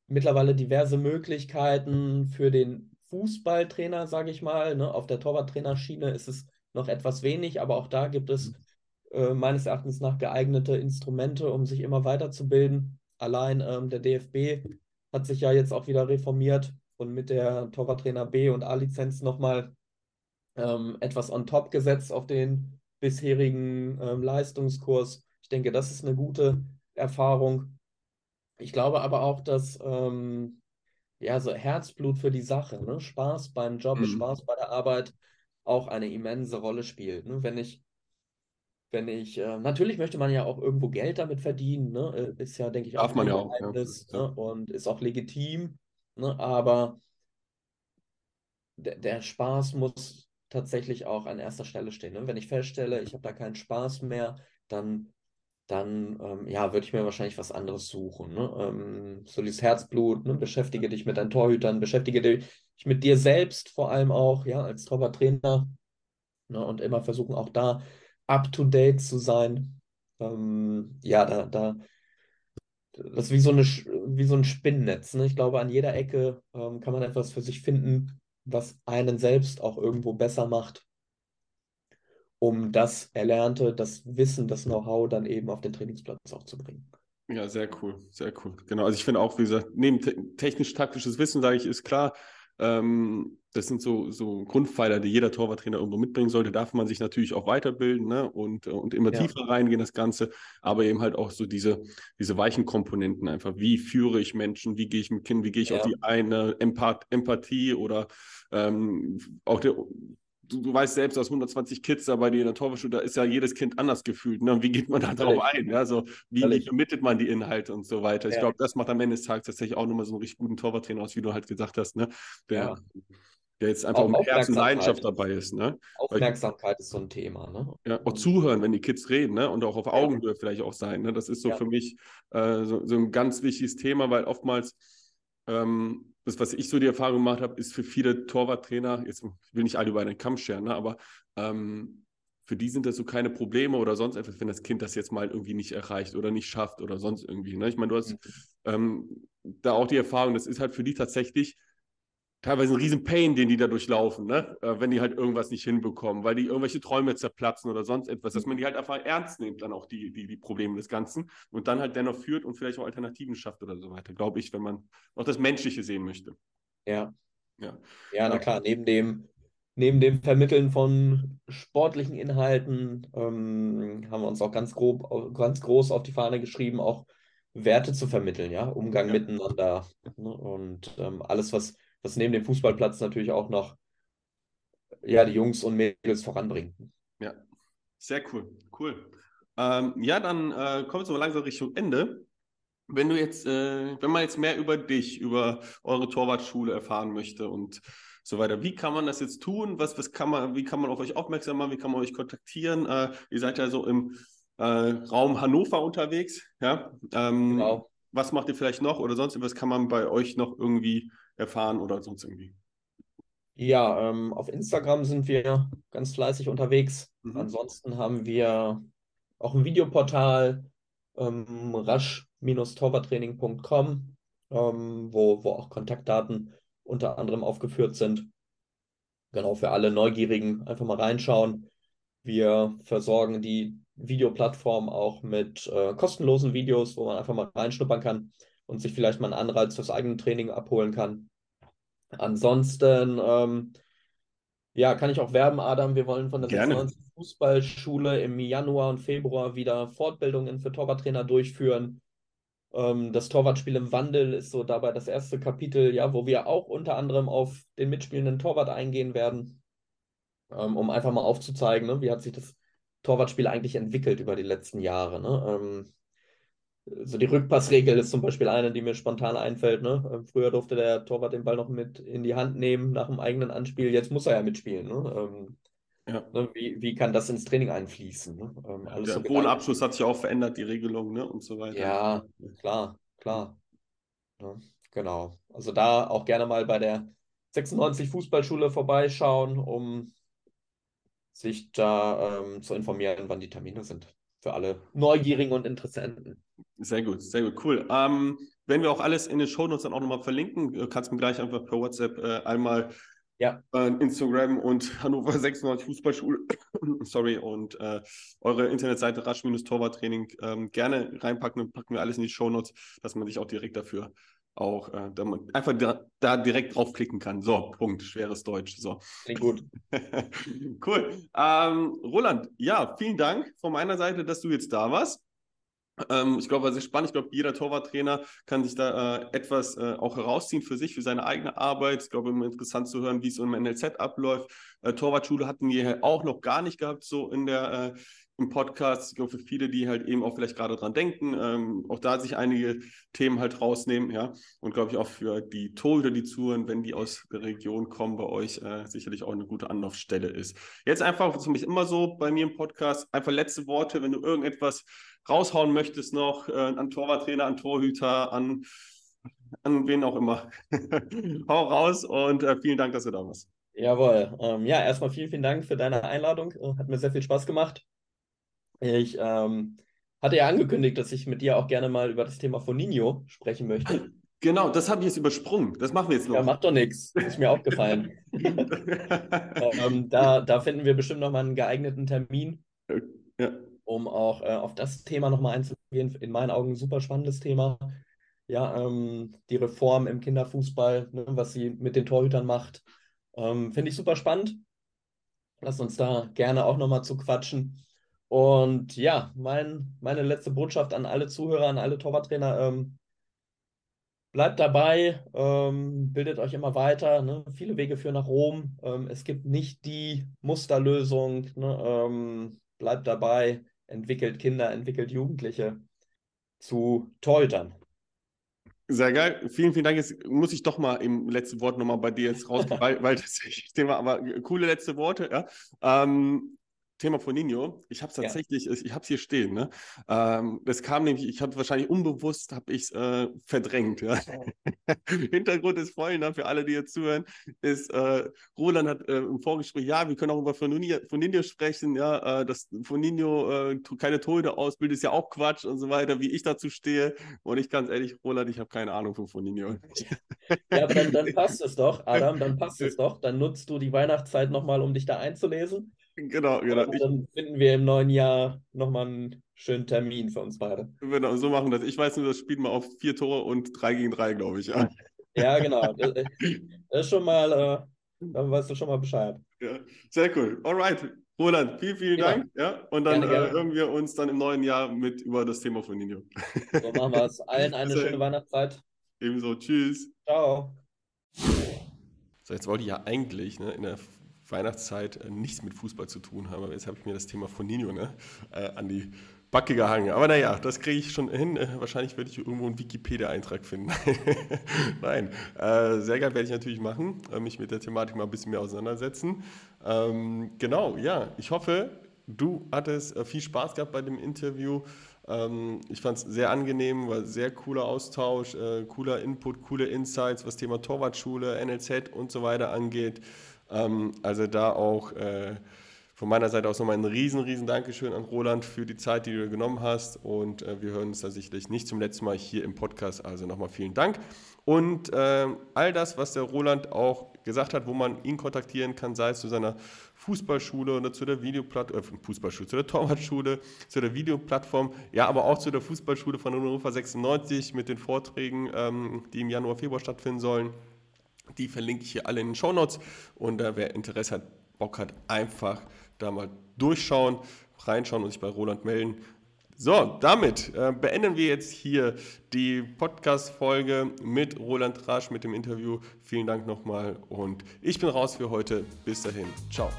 mittlerweile diverse Möglichkeiten für den Fußballtrainer, sage ich mal. Ne? Auf der Torwarttrainerschiene ist es noch etwas wenig, aber auch da gibt es mhm. äh, meines Erachtens nach geeignete Instrumente, um sich immer weiterzubilden. Allein ähm, der DFB hat sich ja jetzt auch wieder reformiert und mit der Torwarttrainer B und A-Lizenz nochmal ähm, etwas on top gesetzt auf den bisherigen ähm, Leistungskurs. Ich denke, das ist eine gute Erfahrung. Ich glaube aber auch, dass ähm, ja, so Herzblut für die Sache, ne? Spaß beim Job, mhm. Spaß bei der Arbeit, auch eine immense Rolle spielt. Ne? Wenn ich, wenn ich, äh, natürlich möchte man ja auch irgendwo Geld damit verdienen, ne? Äh, ist ja, denke ich, Darf auch man ja auch, ja. Ne? und ist auch legitim, ne? aber der, der Spaß muss tatsächlich auch an erster Stelle stehen. Ne? Wenn ich feststelle, ich habe da keinen Spaß mehr, dann, dann ähm, ja, würde ich mir wahrscheinlich was anderes suchen. Ne? Ähm, so dieses Herzblut, ne? beschäftige dich mit deinen Torhütern, beschäftige dich mit dir selbst vor allem auch, ja, als Torwarttrainer. Ne? Und immer versuchen auch da up to date zu sein. Ähm, ja, da, da, das ist wie so, eine, wie so ein Spinnennetz. Ne? Ich glaube, an jeder Ecke ähm, kann man etwas für sich finden, was einen selbst auch irgendwo besser macht, um das Erlernte, das Wissen, das Know-how dann eben auf den Trainingsplatz auch zu bringen. Ja, sehr cool, sehr cool. Genau, also ich finde auch, wie gesagt, neben te technisch-taktisches Wissen, sage ich, ist klar, ähm, das sind so, so Grundpfeiler, die jeder Torwarttrainer irgendwo mitbringen sollte. Darf man sich natürlich auch weiterbilden ne? und, und immer ja. tiefer reingehen, das Ganze, aber eben halt auch so diese, diese weichen Komponenten einfach. Wie führe ich Menschen, wie gehe ich mit Kindern, wie gehe ich ja. auf die eine Empath Empathie oder ähm, auch der, du, du, weißt selbst, aus 120 Kids da bei dir in der Torwartschule, da ist ja jedes Kind anders gefühlt. Ne? Und wie geht man da drauf ein? Ja? So, wie, wie, vermittelt man die Inhalte und so weiter? Ich ja. glaube, das macht am Ende des Tages tatsächlich auch nochmal so einen richtig guten Torwarttrainer aus, wie du halt gesagt hast, ne? Der, ja. der jetzt einfach um Herz und Leidenschaft dabei ist. Ne? Aufmerksamkeit ist so ein Thema. Ne? Ja, auch zuhören, wenn die Kids reden, ne? Und auch auf Augenhöhe vielleicht auch sein. Ne? Das ist so für mich äh, so, so ein ganz wichtiges Thema, weil oftmals ähm, das, was ich so die Erfahrung gemacht habe, ist für viele Torwarttrainer, jetzt will nicht alle über einen Kamm scheren, ne, aber ähm, für die sind das so keine Probleme oder sonst etwas, wenn das Kind das jetzt mal irgendwie nicht erreicht oder nicht schafft oder sonst irgendwie. Ne? Ich meine, du hast mhm. ähm, da auch die Erfahrung, das ist halt für die tatsächlich teilweise ein riesen Pain, den die da durchlaufen, ne? Äh, wenn die halt irgendwas nicht hinbekommen, weil die irgendwelche Träume zerplatzen oder sonst etwas, dass man die halt einfach ernst nimmt, dann auch die, die, die Probleme des Ganzen und dann halt dennoch führt und vielleicht auch Alternativen schafft oder so weiter, glaube ich, wenn man auch das Menschliche sehen möchte. Ja. Ja, ja na klar, neben dem, neben dem Vermitteln von sportlichen Inhalten ähm, haben wir uns auch ganz grob, ganz groß auf die Fahne geschrieben, auch Werte zu vermitteln, ja, Umgang ja. miteinander ne? und ähm, alles, was was neben dem Fußballplatz natürlich auch noch ja, die Jungs und Mädels voranbringt. Ja, sehr cool, cool. Ähm, ja, dann äh, kommen wir so langsam Richtung Ende. Wenn du jetzt, äh, wenn man jetzt mehr über dich, über eure Torwartschule erfahren möchte und so weiter, wie kann man das jetzt tun? Was, was kann man, wie kann man auf euch aufmerksam machen? Wie kann man euch kontaktieren? Äh, ihr seid ja so im äh, Raum Hannover unterwegs, ja? Ähm, genau. Was macht ihr vielleicht noch oder sonst was kann man bei euch noch irgendwie erfahren oder sonst irgendwie? Ja, ähm, auf Instagram sind wir ganz fleißig unterwegs. Mhm. Ansonsten haben wir auch ein Videoportal, ähm, rasch-torwarttraining.com, ähm, wo, wo auch Kontaktdaten unter anderem aufgeführt sind. Genau, für alle Neugierigen einfach mal reinschauen. Wir versorgen die Videoplattform auch mit äh, kostenlosen Videos, wo man einfach mal reinschnuppern kann und sich vielleicht mal einen Anreiz fürs eigene Training abholen kann. Ansonsten, ähm, ja, kann ich auch werben, Adam. Wir wollen von der Gerne. 96 Fußballschule im Januar und Februar wieder Fortbildungen für Torwarttrainer durchführen. Ähm, das Torwartspiel im Wandel ist so dabei das erste Kapitel, ja, wo wir auch unter anderem auf den mitspielenden Torwart eingehen werden, ähm, um einfach mal aufzuzeigen, ne, wie hat sich das Torwartspiel eigentlich entwickelt über die letzten Jahre. Ne? Ähm, so die Rückpassregel ist zum Beispiel eine, die mir spontan einfällt. Ne? Ähm, früher durfte der Torwart den Ball noch mit in die Hand nehmen nach dem eigenen Anspiel. Jetzt muss er ja mitspielen. Ne? Ähm, ja. Ne? Wie, wie kann das ins Training einfließen? Ne? Ähm, ja, der so Wohnabschluss hat sich auch verändert, die Regelung ne? und so weiter. Ja, klar, klar. Ja, genau. Also da auch gerne mal bei der 96 Fußballschule vorbeischauen, um sich da ähm, zu informieren, wann die Termine sind. Für alle Neugierigen und Interessenten. Sehr gut, sehr gut, cool. Ähm, wenn wir auch alles in den Shownotes dann auch nochmal verlinken, äh, kannst du mir gleich einfach per WhatsApp äh, einmal ja. äh, Instagram und Hannover 96 Fußballschule, sorry, und äh, eure Internetseite rasch-torwarttraining ähm, gerne reinpacken und packen wir alles in die Shownotes, dass man sich auch direkt dafür auch äh, da man einfach da, da, direkt draufklicken kann. So, Punkt, schweres Deutsch. So. Klingt gut. cool. Ähm, Roland, ja, vielen Dank von meiner Seite, dass du jetzt da warst. Ähm, ich glaube, es ist spannend. Ich glaube, jeder Torwarttrainer kann sich da äh, etwas äh, auch herausziehen für sich, für seine eigene Arbeit. Ich glaube, immer interessant zu hören, wie es im NLZ abläuft. Äh, Torwartschule hatten wir auch noch gar nicht gehabt, so in der, äh, im Podcast. Ich glaube, für viele, die halt eben auch vielleicht gerade dran denken, ähm, auch da sich einige Themen halt rausnehmen, ja. Und glaube ich auch für die Torhüter, die zuhören, wenn die aus der Region kommen, bei euch äh, sicherlich auch eine gute Anlaufstelle ist. Jetzt einfach, das ist immer so bei mir im Podcast, einfach letzte Worte, wenn du irgendetwas raushauen möchtest noch, äh, an Torwarttrainer, an Torhüter, an, an wen auch immer. Hau raus und äh, vielen Dank, dass du da warst. Jawohl. Ähm, ja, erstmal vielen, vielen Dank für deine Einladung. Hat mir sehr viel Spaß gemacht. Ich ähm, hatte ja angekündigt, dass ich mit dir auch gerne mal über das Thema Foninho sprechen möchte. Genau, das habe ich jetzt übersprungen. Das machen wir jetzt noch. Ja, macht doch nichts. Ist mir aufgefallen. ähm, da, da finden wir bestimmt nochmal einen geeigneten Termin. Ja um auch äh, auf das Thema nochmal einzugehen. In meinen Augen ein super spannendes Thema. Ja, ähm, die Reform im Kinderfußball, ne, was sie mit den Torhütern macht, ähm, finde ich super spannend. Lass uns da gerne auch nochmal zu quatschen. Und ja, mein, meine letzte Botschaft an alle Zuhörer, an alle Torwarttrainer, ähm, bleibt dabei, ähm, bildet euch immer weiter. Ne? Viele Wege führen nach Rom. Ähm, es gibt nicht die Musterlösung. Ne? Ähm, bleibt dabei entwickelt Kinder, entwickelt Jugendliche zu Torhütern. Sehr geil. Vielen, vielen Dank. Jetzt muss ich doch mal im letzten Wort nochmal bei dir jetzt rausgehen, weil, weil das Thema, aber coole letzte Worte. Ja. Ähm, Thema von Nino. Ich habe es tatsächlich, ja. ich habe es hier stehen. Ne? Ähm, das kam nämlich, ich habe wahrscheinlich unbewusst, habe ich es äh, verdrängt. Ja? Hintergrund ist folgender, für alle, die jetzt zuhören, ist, äh, Roland hat äh, im Vorgespräch, ja, wir können auch über Foninho sprechen, ja, äh, dass Foninho äh, keine Tode ausbildet, ist ja auch Quatsch und so weiter, wie ich dazu stehe. Und ich ganz ehrlich, Roland, ich habe keine Ahnung von Foninho. ja, aber dann, dann passt es doch, Adam, dann passt es doch. Dann nutzt du die Weihnachtszeit nochmal, um dich da einzulesen. Genau, genau. Und dann finden wir im neuen Jahr nochmal einen schönen Termin für uns beide. Genau, so machen wir das. Ich weiß nur, das spielt mal auf vier Tore und drei gegen drei, glaube ich. Ja, ja genau. Das, das, ist schon mal, äh, dann weißt du schon mal Bescheid. Ja, sehr cool. Alright. Roland, vielen, vielen ja. Dank. Ja, und dann gerne, gerne. Äh, hören wir uns dann im neuen Jahr mit über das Thema von Nino. So machen wir es. Allen eine schöne Weihnachtszeit. Ebenso. Tschüss. Ciao. So, jetzt wollte ich ja eigentlich ne, in der Weihnachtszeit äh, nichts mit Fußball zu tun haben. Aber jetzt habe ich mir das Thema von Nino ne, äh, an die Backe gehangen. Aber naja, das kriege ich schon hin. Äh, wahrscheinlich werde ich irgendwo einen Wikipedia-Eintrag finden. Nein, sehr geil werde ich natürlich machen, mich mit der Thematik mal ein bisschen mehr auseinandersetzen. Ähm, genau, ja, ich hoffe, du hattest viel Spaß gehabt bei dem Interview. Ähm, ich fand es sehr angenehm, war sehr cooler Austausch, cooler Input, coole Insights, was Thema Torwartschule, NLZ und so weiter angeht. Ähm, also da auch äh, von meiner Seite aus nochmal ein riesen, riesen Dankeschön an Roland für die Zeit, die du genommen hast. Und äh, wir hören uns da sicherlich nicht zum letzten Mal hier im Podcast. Also nochmal vielen Dank. Und äh, all das, was der Roland auch gesagt hat, wo man ihn kontaktieren kann, sei es zu seiner Fußballschule oder zu der Videoplattform, äh, Fußballschule, zu der Torwartschule, zu der Videoplattform, ja, aber auch zu der Fußballschule von Hannover 96 mit den Vorträgen, ähm, die im Januar, Februar stattfinden sollen. Die verlinke ich hier alle in den Show Notes. Und äh, wer Interesse hat, Bock hat, einfach da mal durchschauen, reinschauen und sich bei Roland melden. So, damit äh, beenden wir jetzt hier die Podcast-Folge mit Roland Rasch mit dem Interview. Vielen Dank nochmal und ich bin raus für heute. Bis dahin. Ciao.